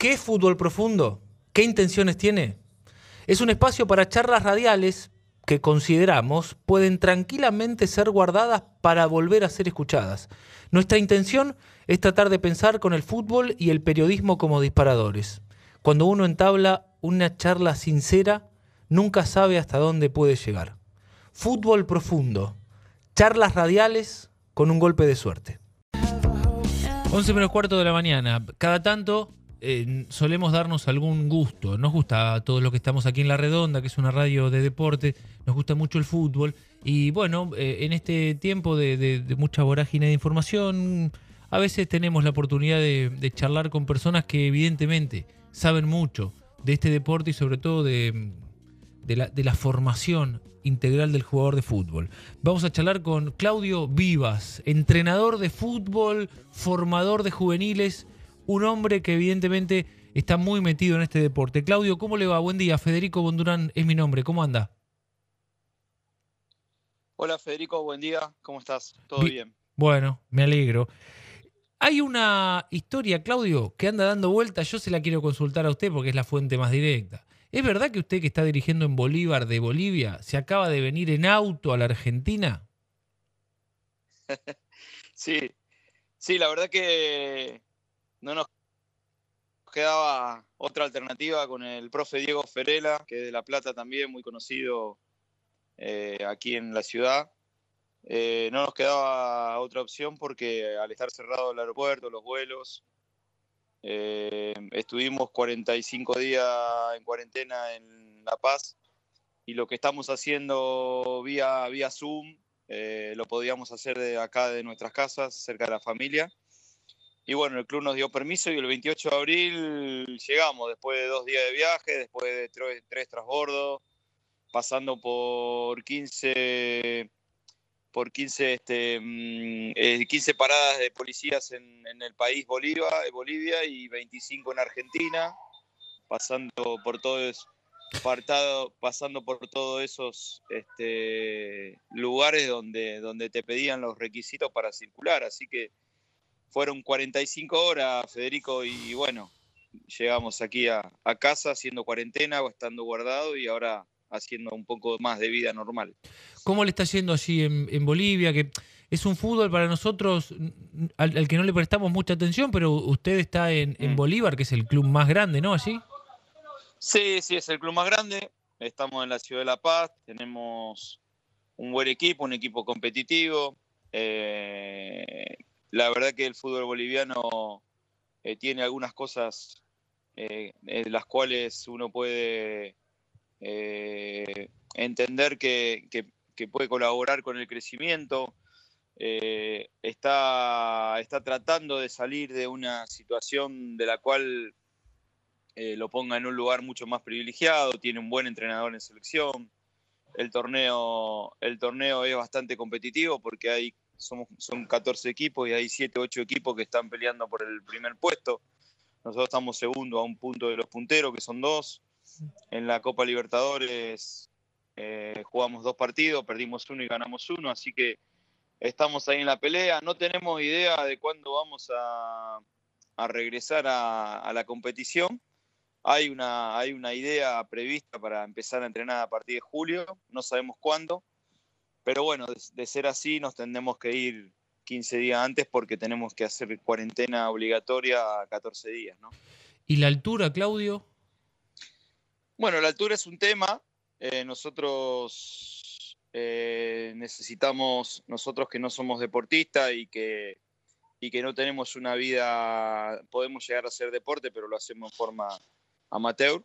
¿Qué es fútbol profundo? ¿Qué intenciones tiene? Es un espacio para charlas radiales que consideramos pueden tranquilamente ser guardadas para volver a ser escuchadas. Nuestra intención es tratar de pensar con el fútbol y el periodismo como disparadores. Cuando uno entabla una charla sincera, nunca sabe hasta dónde puede llegar. Fútbol profundo, charlas radiales con un golpe de suerte. 11 menos cuarto de la mañana. Cada tanto solemos darnos algún gusto. Nos gusta todo lo que estamos aquí en La Redonda, que es una radio de deporte, nos gusta mucho el fútbol. Y bueno, eh, en este tiempo de, mucha vorágine de información, a veces tenemos la oportunidad de, charlar con personas que evidentemente saben mucho de este deporte y sobre todo de, de la formación integral del jugador de fútbol. Vamos a charlar con Claudio Vivas, entrenador de fútbol, formador de juveniles un hombre que evidentemente está muy metido en este deporte. Claudio, ¿cómo le va? Buen día. Federico Bondurán es mi nombre. ¿Cómo anda? Hola Federico, buen día. ¿Cómo estás? ¿Todo bien? Bueno, me alegro. Hay una historia, Claudio, que anda dando vueltas. Yo se la quiero consultar a usted porque es la fuente más directa. ¿Es verdad que usted que está dirigiendo en Bolívar de Bolivia se acaba de venir en auto a la Argentina? sí, sí, la verdad que no nos quedaba otra alternativa con el profe Diego Ferela, que es de La Plata también, muy conocido eh, aquí en la ciudad. Eh, no nos quedaba otra opción porque al estar cerrado el aeropuerto, los vuelos, eh, estuvimos 45 días en cuarentena en La Paz y lo que estamos haciendo vía, vía Zoom lo podíamos hacer de acá de nuestras casas, cerca de la familia. Y bueno, el club nos dio permiso y el 28 de abril llegamos, después de dos días de viaje, después de tres, tres transbordos, pasando por 15, por 15, este, 15 mm, paradas de policías en, el país Bolivia, Bolivia y 25 en Argentina, pasando por todo eso pasando por todos esos este, lugares donde, donde te pedían los requisitos para circular. Así que fueron 45 horas, Federico, y bueno, llegamos aquí a, casa haciendo cuarentena o estando guardado y ahora haciendo un poco más de vida normal. ¿Cómo le está yendo allí en, Bolivia? Que es un fútbol para nosotros al, que no le prestamos mucha atención, pero usted está en, en, mm. Bolívar, que es el club más grande, ¿no? Allí. Sí, sí, es el club más grande. Estamos en la ciudad de La Paz, tenemos un buen equipo, un equipo competitivo. Eh, la verdad que el fútbol boliviano eh, tiene algunas cosas eh, en las cuales uno puede eh, entender que, puede colaborar con el crecimiento. está, está tratando de salir de una situación de la cual lo ponga en un lugar mucho más privilegiado, tiene un buen entrenador en selección. El torneo, el torneo es bastante competitivo porque hay somos, son 14 equipos y hay 7, 8 equipos que están peleando por el primer puesto. Nosotros estamos segundo a un punto de los punteros, que son dos. En la Copa Libertadores eh, jugamos dos partidos, perdimos uno y ganamos uno, así que estamos ahí en la pelea. No tenemos idea de cuándo vamos a, regresar a, a, la competición. Hay una, hay una idea prevista para empezar a entrenar a partir de julio, no sabemos cuándo. Pero bueno, de, ser así nos tendremos que ir 15 días antes porque tenemos que hacer cuarentena obligatoria a 14 días, ¿no? ¿Y la altura, Claudio? Bueno, la altura es un tema. Eh, nosotros eh, necesitamos, nosotros que no somos deportistas y que, y que no tenemos una vida, podemos llegar a hacer deporte, pero lo hacemos en forma amateur.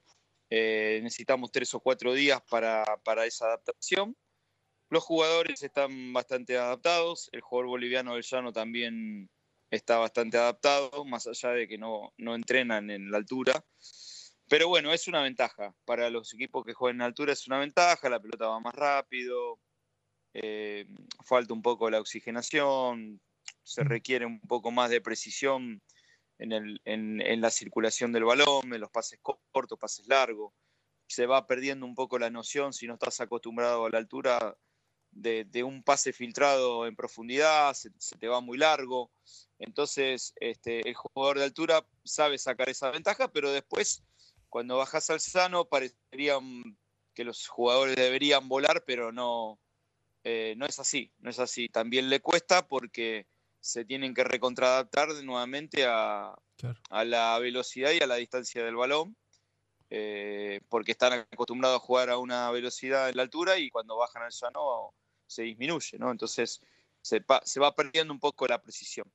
Eh, necesitamos tres o cuatro días para, para esa adaptación. Los jugadores están bastante adaptados, el jugador boliviano del llano también está bastante adaptado, más allá de que no, entrenan en la altura. Pero bueno, es una ventaja. Para los equipos que juegan en altura es una ventaja, la pelota va más rápido, eh, falta un poco la oxigenación, se requiere un poco más de precisión en, en, la circulación del balón, en los pases cortos, pases largos. Se va perdiendo un poco la noción, si no estás acostumbrado a la altura, de, un pase filtrado en profundidad, se, te va muy largo. Entonces, este, el jugador de altura sabe sacar esa ventaja, pero después, cuando bajas al sano, parecería que los jugadores deberían volar, pero no, eh, no es así, no es así. También le cuesta porque se tienen que recontradaptar nuevamente a, a la velocidad y a la distancia del balón. Eh, porque están acostumbrados a jugar a una velocidad en la altura y cuando bajan al llano se disminuye, ¿no? Entonces se, va perdiendo un poco la precisión.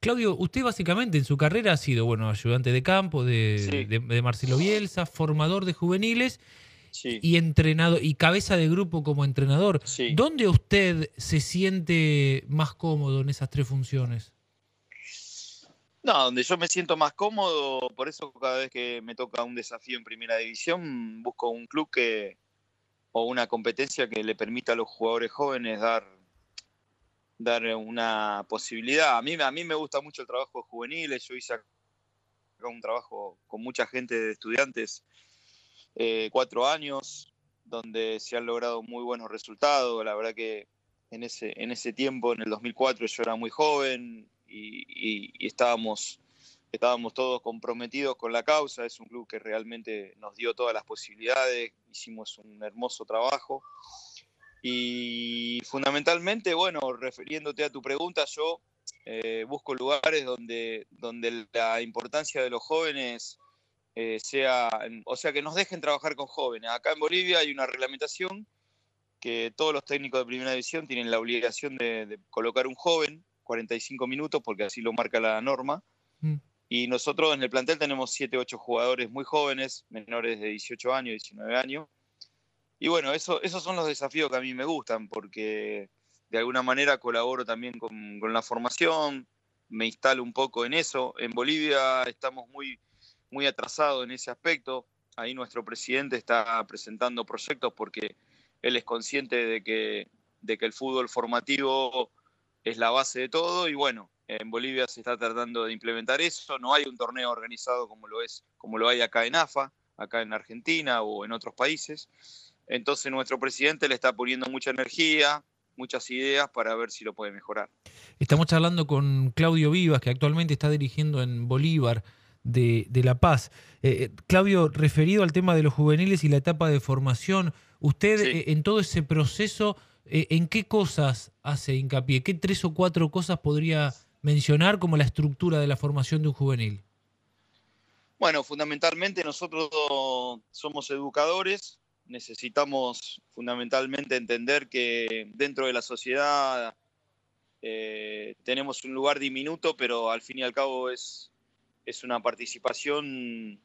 Claudio, usted básicamente en su carrera ha sido, bueno, ayudante de campo de, Marcelo Bielsa, formador de juveniles y entrenado y cabeza de grupo como entrenador. ¿Dónde usted se siente más cómodo en esas tres funciones? No, donde yo me siento más cómodo, por eso cada vez que me toca un desafío en primera división, busco un club que o una competencia que le permita a los jugadores jóvenes dar, dar una posibilidad. A mí, a mí me gusta mucho el trabajo de juveniles, yo hice un trabajo con mucha gente de estudiantes, eh, cuatro años, donde se han logrado muy buenos resultados. La verdad que en ese, en ese tiempo, en el 2004, yo era muy joven, y, estábamos, estábamos todos comprometidos con la causa. Es un club que realmente nos dio todas las posibilidades, hicimos un hermoso trabajo. Y fundamentalmente, bueno, refiriéndote a tu pregunta, yo eh, busco lugares donde, donde la importancia de los jóvenes eh, sea, o sea, que nos dejen trabajar con jóvenes. Acá en Bolivia hay una reglamentación que todos los técnicos de primera división tienen la obligación de colocar un joven 45 minutos, porque así lo marca la norma. Y nosotros en el plantel tenemos 7, 8 jugadores muy jóvenes, menores de 18 años, 19 años. Y bueno, eso, esos son los desafíos que a mí me gustan, porque de alguna manera colaboro también con, con la formación, me instalo un poco en eso. En Bolivia estamos muy, muy atrasados en ese aspecto. Ahí nuestro presidente está presentando proyectos porque él es consciente de que, de que el fútbol formativo es la base de todo y bueno, en Bolivia se está tratando de implementar eso, no hay un torneo organizado como lo es, como lo hay acá en AFA, acá en Argentina o en otros países. Entonces nuestro presidente le está poniendo mucha energía, muchas ideas para ver si lo puede mejorar. Estamos hablando con Claudio Vivas, que actualmente está dirigiendo en Bolívar de, La Paz. Eh, eh, Claudio, referido al tema de los juveniles y la etapa de formación, usted eh, en todo ese proceso eh, ¿en qué cosas hace hincapié? ¿Qué tres o cuatro cosas podría mencionar como la estructura de la formación de un juvenil? Bueno, fundamentalmente nosotros somos educadores, necesitamos fundamentalmente entender que dentro de la sociedad eh, tenemos un lugar diminuto, pero al fin y al cabo es, es una participación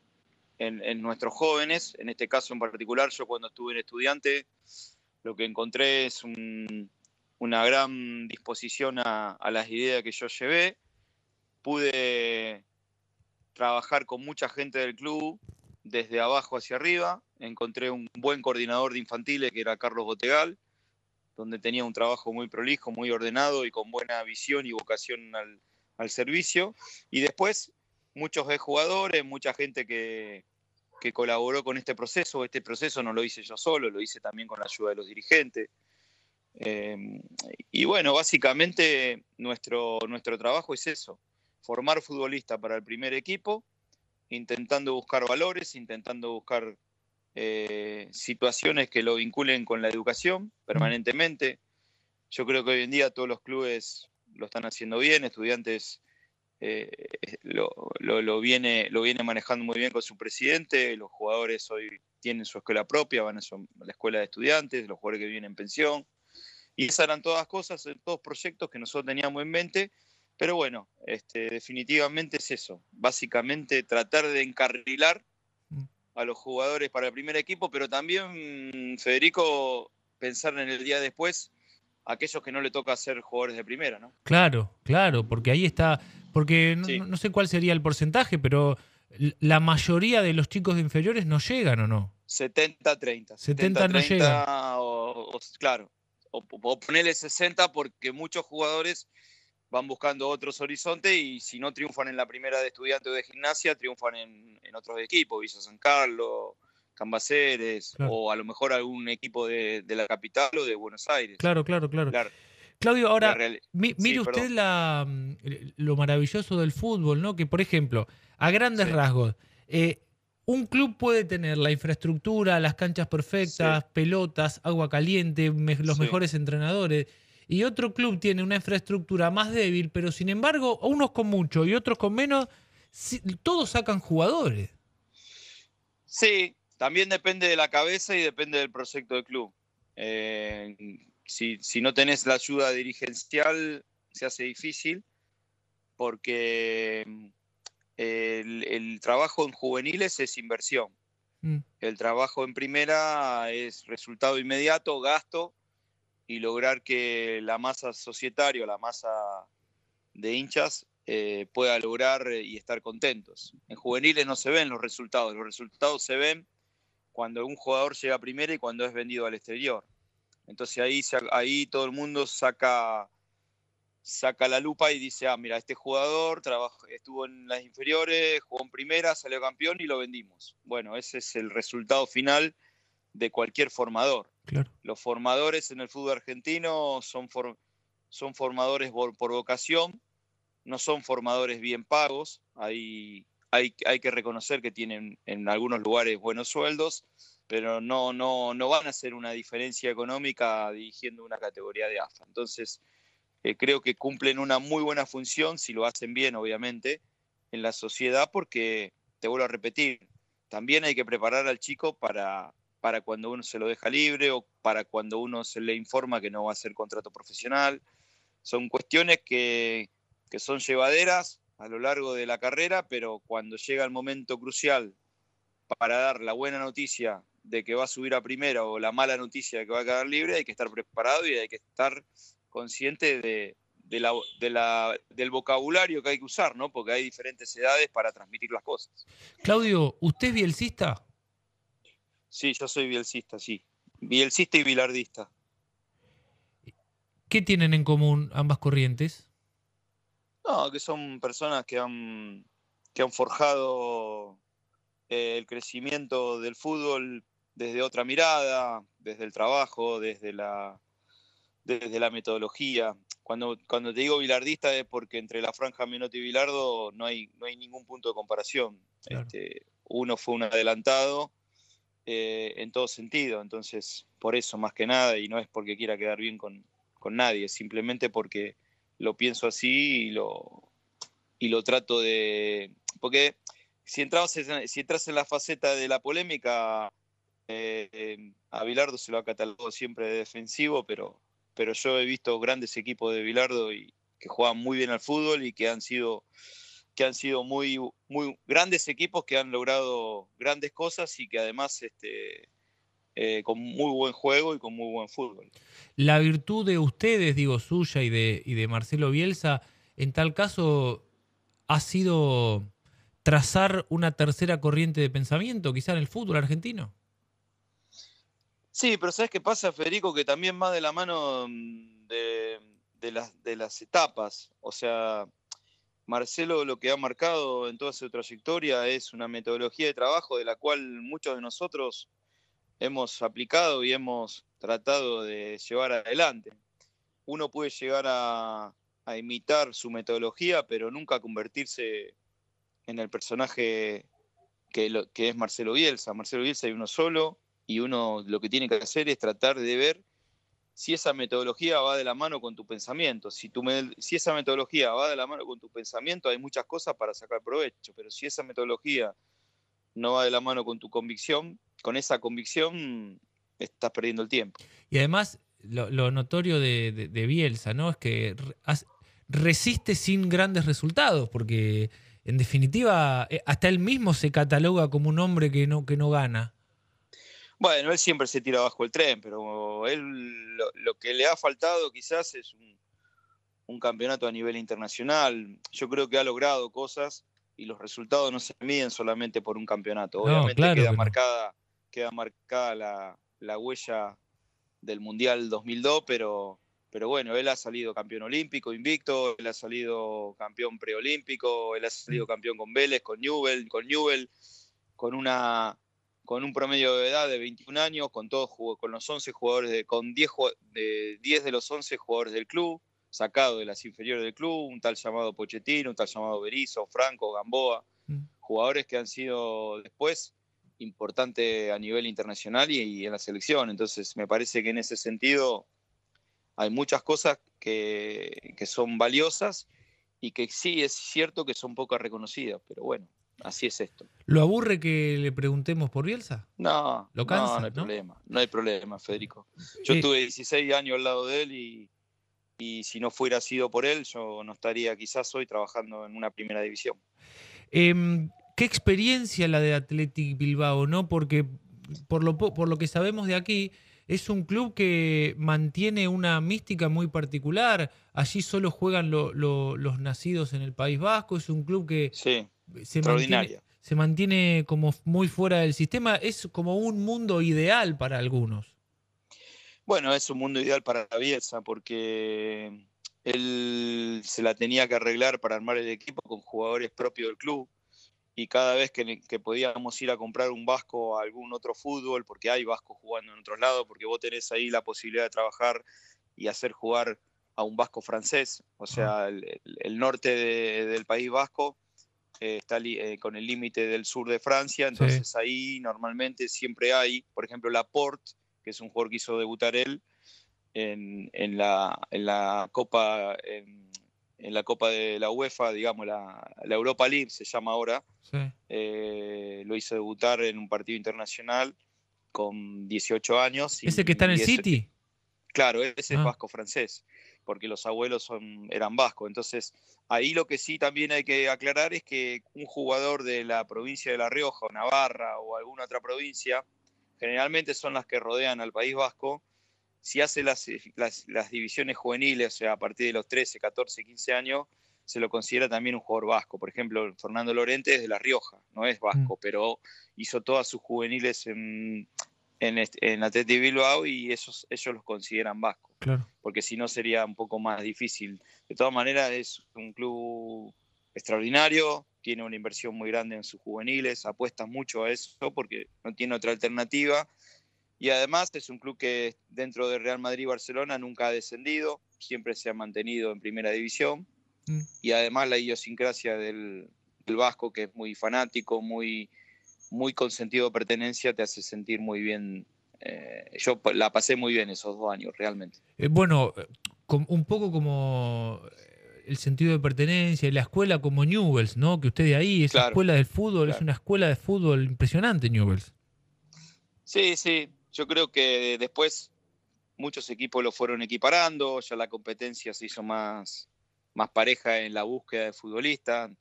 en, en, nuestros jóvenes. En este caso en particular, yo cuando estuve en estudiante lo que encontré es una gran disposición a, las ideas que yo llevé. Pude trabajar con mucha gente del club desde abajo hacia arriba. Encontré un buen coordinador de infantiles que era Carlos Botegal, donde tenía un trabajo muy prolijo, muy ordenado y con buena visión y vocación al, al servicio. Y después muchos jugadores, mucha gente que, que colaboró con este proceso. Este proceso no lo hice yo solo, lo hice también con la ayuda de los dirigentes. Eh, y bueno, básicamente nuestro, nuestro trabajo es eso, formar futbolistas para el primer equipo, intentando buscar valores, intentando buscar eh, situaciones que lo vinculen con la educación permanentemente. Yo creo que hoy en día todos los clubes lo están haciendo bien, estudiantes eh, lo, viene, lo viene manejando muy bien con su presidente, los jugadores hoy tienen su escuela propia, van a, la escuela de estudiantes, los jugadores que vienen en pensión, y esas eran todas cosas, eh, todos proyectos que nosotros teníamos en mente, pero bueno, este, definitivamente es eso, básicamente tratar de encarrilar mm. a los jugadores para el primer equipo, pero también, Federico, pensar en el día después aquellos que no le toca ser jugadores de primera, ¿no? Claro, claro, porque ahí está porque no, sé cuál sería el porcentaje, pero la mayoría de los chicos de inferiores no llegan o no. 70-30. 70, no llegan. claro, o, ponerle 60 porque muchos jugadores van buscando otros horizontes y si no triunfan en la primera de estudiante o de gimnasia, triunfan en, otros equipos, Villa San Carlos, Cambaceres, o a lo mejor algún equipo de, de, la capital o de Buenos Aires. Claro, claro, claro. claro. Claudio, ahora, mire usted la, mm, lo maravilloso del fútbol, ¿no? Que, por ejemplo, a grandes rasgos, eh, un club puede tener la infraestructura, las canchas perfectas, pelotas, agua caliente, los mejores entrenadores. Y otro club tiene una infraestructura más débil, pero sin embargo, unos con mucho y otros con menos, todos sacan jugadores. Sí, también depende de la cabeza y depende del proyecto del club. Eh, si, no tenés la ayuda dirigencial, se hace difícil porque el, trabajo en juveniles es inversión. Mm. El trabajo en primera es resultado inmediato, gasto y lograr que la masa societaria, la masa de hinchas eh, pueda lograr y estar contentos. En juveniles no se ven los resultados, los resultados se ven cuando un jugador llega a primera y cuando es vendido al exterior. Entonces ahí, ahí todo el mundo saca, saca la lupa y dice, ah, mira, este jugador estuvo en las inferiores, jugó en primera, salió campeón y lo vendimos. Bueno, ese es el resultado final de cualquier formador. Los formadores en el fútbol argentino son, son formadores por, vocación, no son formadores bien pagos, hay, hay, hay que reconocer que tienen en algunos lugares buenos sueldos, pero no, no, no van a hacer una diferencia económica dirigiendo una categoría de AFA. Entonces, eh, creo que cumplen una muy buena función, si lo hacen bien, obviamente, en la sociedad, porque, te vuelvo a repetir, también hay que preparar al chico para, para cuando uno se lo deja libre o para cuando uno se le informa que no va a hacer contrato profesional. Son cuestiones que, que son llevaderas a lo largo de la carrera, pero cuando llega el momento crucial para dar la buena noticia de que va a subir a primera o la mala noticia de que va a quedar libre, hay que estar preparado y hay que estar consciente de, del vocabulario que hay que usar, ¿no? Porque hay diferentes edades para transmitir las cosas. Claudio, ¿usted es bielcista? Sí, yo soy bielcista, sí. Bielcista y bilardista. ¿Qué tienen en común ambas corrientes? No, que son personas que han, que han forjado eh, el crecimiento del fútbol desde otra mirada, desde el trabajo, desde la, desde la metodología. Cuando, cuando te digo bilardista es porque entre la franja Menotti y Bilardo no hay, no hay ningún punto de comparación. Este, uno fue un adelantado eh, en todo sentido, entonces por eso más que nada, y no es porque quiera quedar bien con, con nadie, simplemente porque lo pienso así y lo, y lo trato de... Porque si, si entras en la faceta de la polémica, eh, a Bilardo se lo ha catalogado siempre de defensivo, pero, pero yo he visto grandes equipos de Bilardo y que juegan muy bien al fútbol y que han sido que han sido muy, muy grandes equipos que han logrado grandes cosas y que además este, eh, con muy buen juego y con muy buen fútbol. La virtud de ustedes, digo, suya y de, y de Marcelo Bielsa, en tal caso, ha sido trazar una tercera corriente de pensamiento, quizá en el fútbol argentino. Sí, pero ¿sabes qué pasa, Federico? Que también va de la mano mm, de, las, etapas. O sea, Marcelo lo que ha marcado en toda su trayectoria es una metodología de trabajo de la cual muchos de nosotros hemos aplicado y hemos tratado de llevar adelante. Uno puede llegar a, imitar su metodología, pero nunca convertirse en el personaje que, que es Marcelo Bielsa. Marcelo Bielsa hay uno solo, y uno lo que tiene que hacer es tratar de ver si esa metodología va de la mano con tu pensamiento. Si, tu, si esa metodología va de la mano con tu pensamiento, hay muchas cosas para sacar provecho, pero si esa metodología no va de la mano con tu convicción, con esa convicción estás perdiendo el tiempo. Y además, lo, notorio de, Bielsa, ¿no? Es que resiste sin grandes resultados, porque en definitiva, eh, hasta él mismo se cataloga como un hombre que no, que no gana. Bueno, él siempre se tira bajo el tren, pero él lo, que le ha faltado quizás es un, campeonato a nivel internacional. Yo creo que ha logrado cosas y los resultados no se miden solamente por un campeonato. Obviamente queda, marcada, queda marcada la, huella del Mundial 2002, pero, pero bueno, él ha salido campeón olímpico invicto, él ha salido campeón preolímpico, él ha salido campeón con Vélez, con Newell, con Newell, con una con un promedio de edad de 21 años, con todos con los 11 jugadores, de, con 10 de, 10 de los 11 jugadores del club, sacado de las inferiores del club, un tal llamado Pochettino, un tal llamado Berizzo, Franco, Gamboa, mm. jugadores que han sido después importantes a nivel internacional y, en la selección. Entonces, me parece que en ese sentido hay muchas cosas que, que son valiosas y que sí es cierto que son pocas reconocidas, pero bueno, así es esto. ¿Lo aburre que le preguntemos por Bielsa? No, ¿Lo cansa, no, no hay problema, no hay problema, Federico. Yo tuve 16 años al lado de él y, y si no fuera sido por él, yo no estaría quizás hoy trabajando en una primera división. Em, ¿Qué experiencia la de Athletic Bilbao, no? Porque por lo, por lo que sabemos de aquí, es un club que mantiene una mística muy particular. Allí solo juegan los nacidos en el País Vasco. Es un club que se, mantiene, se mantiene como muy fuera del sistema. Es como un mundo ideal para algunos. Bueno, es un mundo ideal para Bielsa porque él se la tenía que arreglar para armar el equipo con jugadores propios del club y cada vez que, podíamos ir a comprar un vasco a algún otro fútbol, porque hay vascos jugando en otros lados, porque vos tenés ahí la posibilidad de trabajar y hacer jugar a un vasco francés, o sea, el, norte del País Vasco eh, está eh, con el límite del sur de Francia, entonces ahí normalmente siempre hay, por ejemplo, Laporte, que es un jugador que hizo debutar él en, la, en la Copa en, la Copa de la UEFA, digamos, la, Europa League se llama ahora. Eh, lo hizo debutar en un partido internacional con 18 años. ¿Ese que está en el City? Claro, ese es ah. vasco francés, porque los abuelos son, eran vascos. Entonces, ahí lo que sí también hay que aclarar es que un jugador de la provincia de La Rioja o Navarra o alguna otra provincia generalmente son las que rodean al País Vasco, si hace las, las, divisiones juveniles, o sea, a partir de los 13, 14, 15 años, se lo considera también un jugador vasco. Por ejemplo, Fernando Lorente es de La Rioja, no es vasco, mm. pero hizo todas sus juveniles en, en, en Atleti Bilbao y esos, ellos los consideran vascos. Porque si no sería un poco más difícil. De todas maneras, es un club extraordinario, tiene una inversión muy grande en sus juveniles, apuesta mucho a eso porque no tiene otra alternativa. Y además es un club que dentro de Real Madrid y Barcelona nunca ha descendido, siempre se ha mantenido en primera división. Mm. Y además la idiosincrasia del, vasco, que es muy fanático, muy, muy con sentido de pertenencia, te hace sentir muy bien. Eh, yo la pasé muy bien esos dos años, realmente. Eh, bueno, un poco como el sentido de pertenencia y la escuela como Newells, ¿no? Que usted de ahí, esa escuela del fútbol, es una escuela de fútbol impresionante, Newells. Sí, sí, yo creo que después muchos equipos lo fueron equiparando, ya la competencia se hizo más, más pareja en la búsqueda de futbolistas.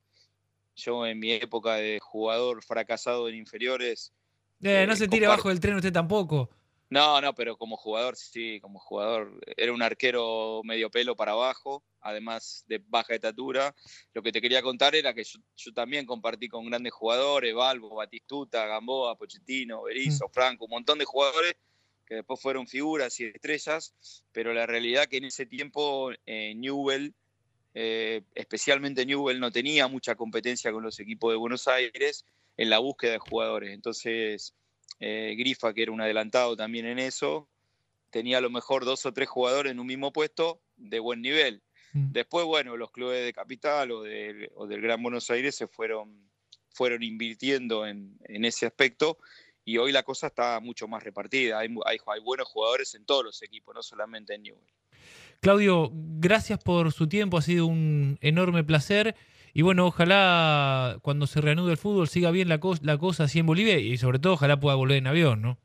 Yo en mi época de jugador fracasado en inferiores... Eh, no se tire abajo del tren usted tampoco. No, no, pero como jugador, sí, como jugador. Era un arquero medio pelo para abajo, además de baja estatura. Lo que te quería contar era que yo, también compartí con grandes jugadores, Balbo, Batistuta, Gamboa, Pochettino, Berizzo, mm. Franco, un montón de jugadores que después fueron figuras y estrellas, pero la realidad que en ese tiempo eh, Newell, eh, especialmente Newell, no tenía mucha competencia con los equipos de Buenos Aires en la búsqueda de jugadores. Entonces eh, Grifa, que era un adelantado también en eso, tenía a lo mejor dos o tres jugadores en un mismo puesto de buen nivel. Mm. Después, bueno, los clubes de capital o, del Gran Buenos Aires se fueron, fueron invirtiendo en, ese aspecto y hoy la cosa está mucho más repartida. Hay, hay, buenos jugadores en todos los equipos, no solamente en Newell. Claudio, gracias por su tiempo, ha sido un enorme placer. Y bueno, ojalá cuando se reanude el fútbol siga bien la, la cosa así en Bolivia y sobre todo ojalá pueda volver en avión, ¿no?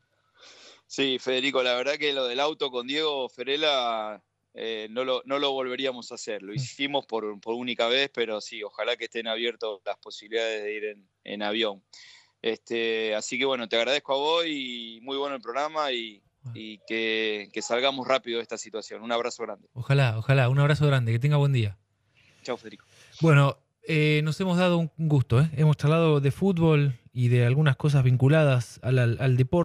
Sí, Federico, la verdad que lo del auto con Diego Ferela eh, no, lo, no, lo, volveríamos a hacer. Lo mm. hicimos por, por, única vez, pero sí, ojalá que estén abiertas las posibilidades de ir en, en, avión. Este, así que bueno, te agradezco a vos y muy bueno el programa y, y que, que, salgamos rápido de esta situación. Un abrazo grande. Ojalá, ojalá, un abrazo grande, que tenga buen día. Chao, Federico. Bueno, eh, nos hemos dado un gusto, ¿eh? hemos charlado de fútbol y de algunas cosas vinculadas al, al deporte.